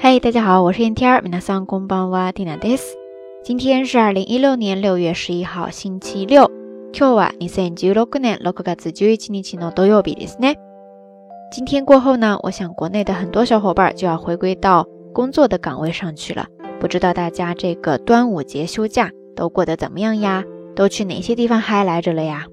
嗨，大家好，我是 NTR，皆さんこんばんは、ティナです。今天是二零一六年六月十一号，星期六。今日は二千十六年六月十一日の土曜日ですね。今天过后呢，我想国内的很多小伙伴就要回归到工作的岗位上去了。不知道大家这个端午节休假都过得怎么样呀？都去哪些地方嗨来着了呀？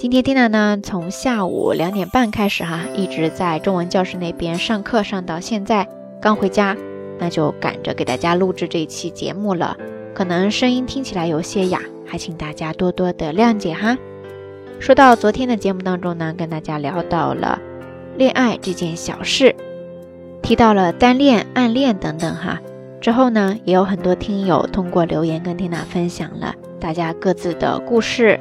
今天 Tina 呢，从下午两点半开始哈，一直在中文教室那边上课，上到现在刚回家，那就赶着给大家录制这一期节目了。可能声音听起来有些哑，还请大家多多的谅解哈。说到昨天的节目当中呢，跟大家聊到了恋爱这件小事，提到了单恋、暗恋等等哈。之后呢，也有很多听友通过留言跟 Tina 分享了大家各自的故事。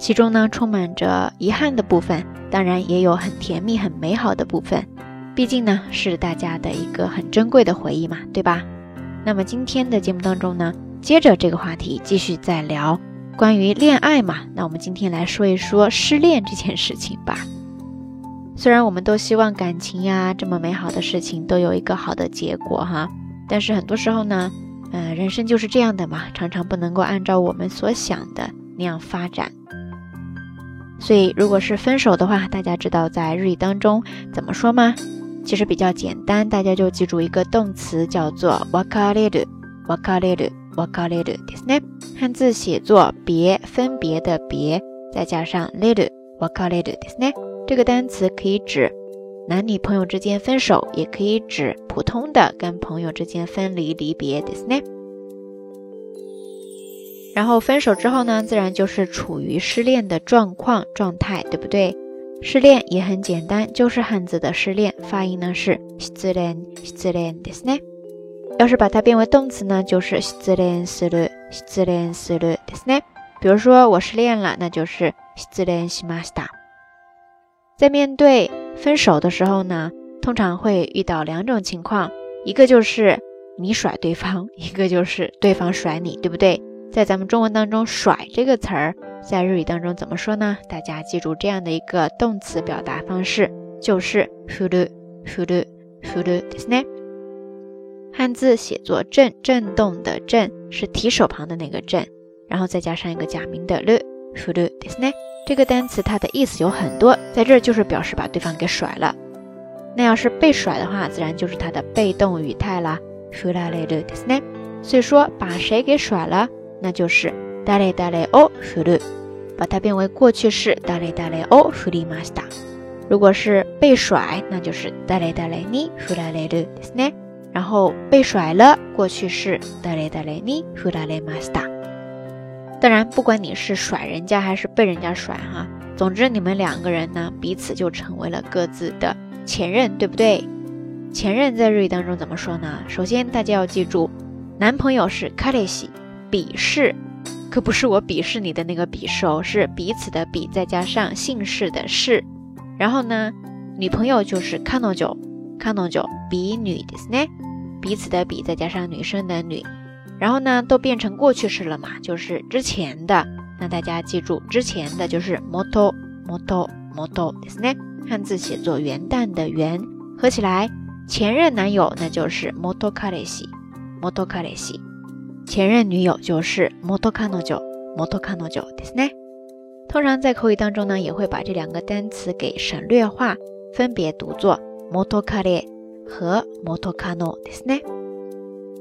其中呢，充满着遗憾的部分，当然也有很甜蜜、很美好的部分。毕竟呢，是大家的一个很珍贵的回忆嘛，对吧？那么今天的节目当中呢，接着这个话题继续再聊关于恋爱嘛。那我们今天来说一说失恋这件事情吧。虽然我们都希望感情呀这么美好的事情都有一个好的结果哈，但是很多时候呢，呃，人生就是这样的嘛，常常不能够按照我们所想的那样发展。所以，如果是分手的话，大家知道在日语当中怎么说吗？其实比较简单，大家就记住一个动词，叫做 wakareru，wakareru，wakareru，ですね。汉字写作别，分别的别，再加上 reru，wakareru，ですね。这个单词可以指男女朋友之间分手，也可以指普通的跟朋友之间分离离别，ですね。 然后分手之后呢，自然就是处于失恋的状况状态，对不对？失恋也很简单，就是汉字的失恋，发音呢是失恋，失恋ですね。要是把它变为动词呢，就是失恋する，失恋するですね。比如说我失恋了，那就是失恋しました。在面对分手的时候呢，通常会遇到两种情况，一个就是你甩对方，一个就是对方甩你，对不对？ 在咱们中文当中，“甩”这个词儿，在日语当中怎么说呢？大家记住这样的一个动词表达方式，就是“ふるふるふる”ですね。汉字写作“震”，震动的“震”是提手旁的那个“震”，然后再加上一个假名的“る”，ふるですね。这个单词它的意思有很多，在这儿就是表示把对方给甩了。那要是被甩的话，自然就是它的被动语态啦，ふられるですね。所以说，把谁给甩了？ 那就是ダレダレを振る，把它变为过去式ダレダレを振りました。如果是被甩，那就是ダレダレに振られるですね。然后被甩了，过去式ダレダレに振られました。当然，不管你是甩人家还是被人家甩哈，总之你们两个人呢，彼此就成为了各自的前任，对不对？前任在日语当中怎么说呢？首先大家要记住，男朋友是カレシ。 鄙视，可不是我鄙视你的那个鄙视哦，是彼此的彼再加上姓氏的氏。然后呢，女朋友就是カノジョ，カノジョ比女ですね，彼此的彼再加上女生的女。然后呢，都变成过去式了嘛，就是之前的。那大家记住，之前的就是モトモトモトですね，汉字写作元旦的元，合起来前任男友那就是モトカレシ，モトカレシ。 前任女友就是モトカノジョ，モトカノジョですね。通常在口语当中呢，也会把这两个单词给省略化，分别读作モトカレ和モトカノですね。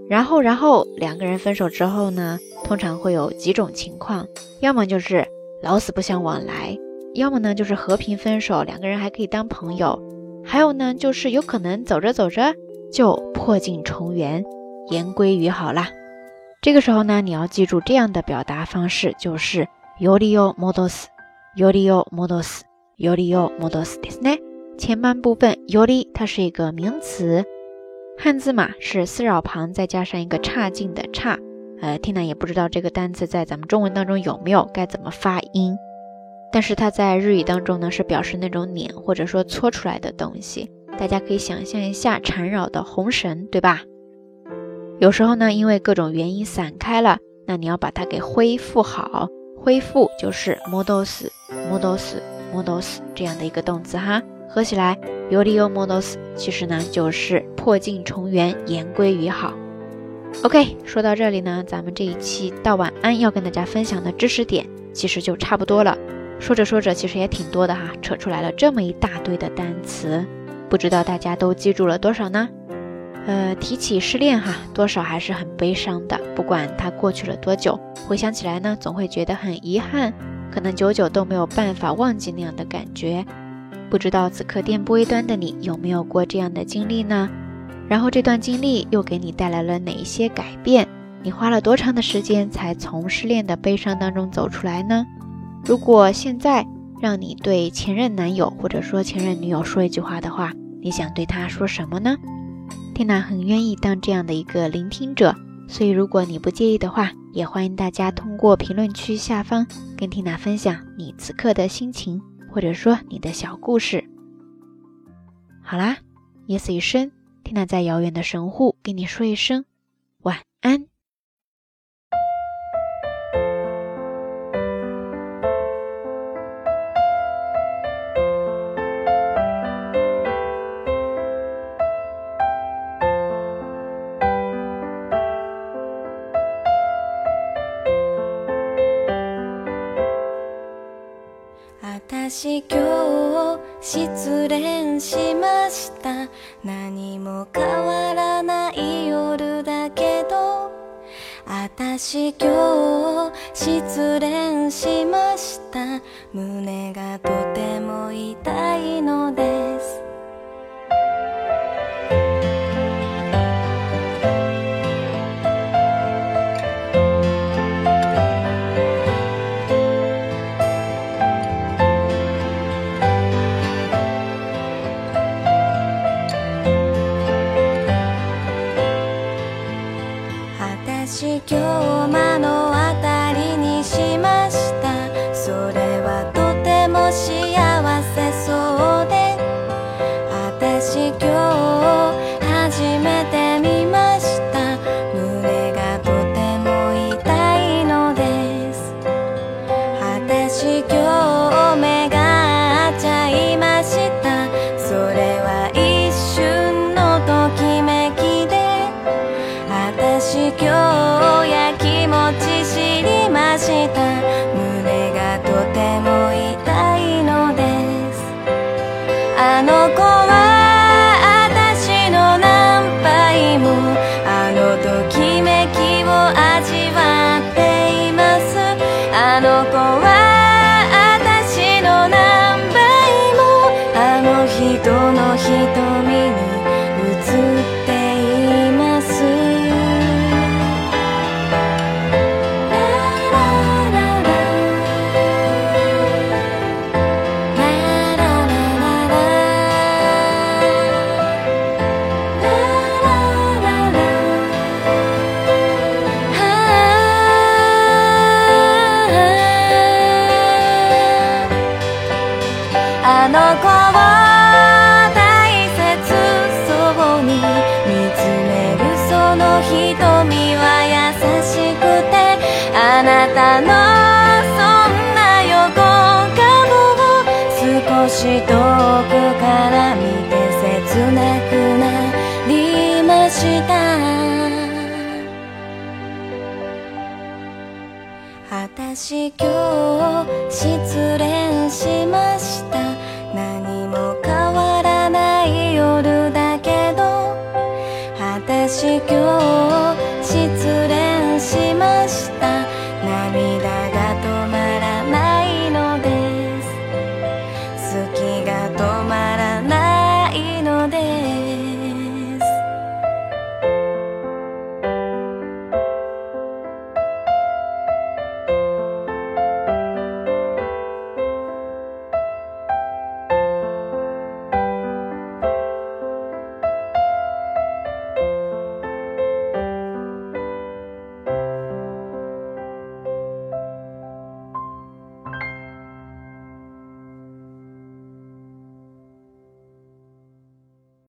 然后，然后两个人分手之后呢，通常会有几种情况，要么就是老死不相往来，要么呢就是和平分手，两个人还可以当朋友，还有呢就是有可能走着走着就破镜重圆，言归于好啦。 这个时候呢，你要记住这样的表达方式，就是よりを戻す、よりを戻す、よりを戻すですね。前半部分より它是一个名词，汉字嘛是四扰旁再加上一个差劲的差。呃，Tina 也不知道这个单词在咱们中文当中有没有，该怎么发音。但是它在日语当中呢，是表示那种碾或者说搓出来的东西。大家可以想象一下缠绕的红绳，对吧？ 有时候呢，因为各种原因散开了，那你要把它给恢复好。恢复就是 models models models 这样的一个动词哈。合起来 yorio modos 其实呢就是破镜重圆，言归于好。OK，说到这里呢，咱们这一期道晚安要跟大家分享的知识点其实就差不多了。说着说着，其实也挺多的哈，扯出来了这么一大堆的单词，不知道大家都记住了多少呢？呃，提起失恋哈，多少还是很悲伤的。不管它过去了多久，回想起来呢，总会觉得很遗憾，可能久久都没有办法忘记那样的感觉。不知道此刻电波一端的你有没有过这样的经历呢？然后这段经历又给你带来了哪一些改变？你花了多长的时间才从失恋的悲伤当中走出来呢？如果现在让你对前任男友或者说前任女友说一句话的话，你想对他说什么呢？缇娜很愿意当这样的一个聆听者，所以如果你不介意的话，也欢迎大家通过评论区下方跟缇娜分享你此刻的心情，或者说你的小故事。好啦，夜色已深，缇娜在遥远的神户跟你说一声私今日失恋しました。何も変わらない夜だけど。私今日失恋しました。胸がとても痛い私今日の瞳は優しくてあなたのそんな横顔を少し遠くから見て切なくなりました。私今日失恋しました。you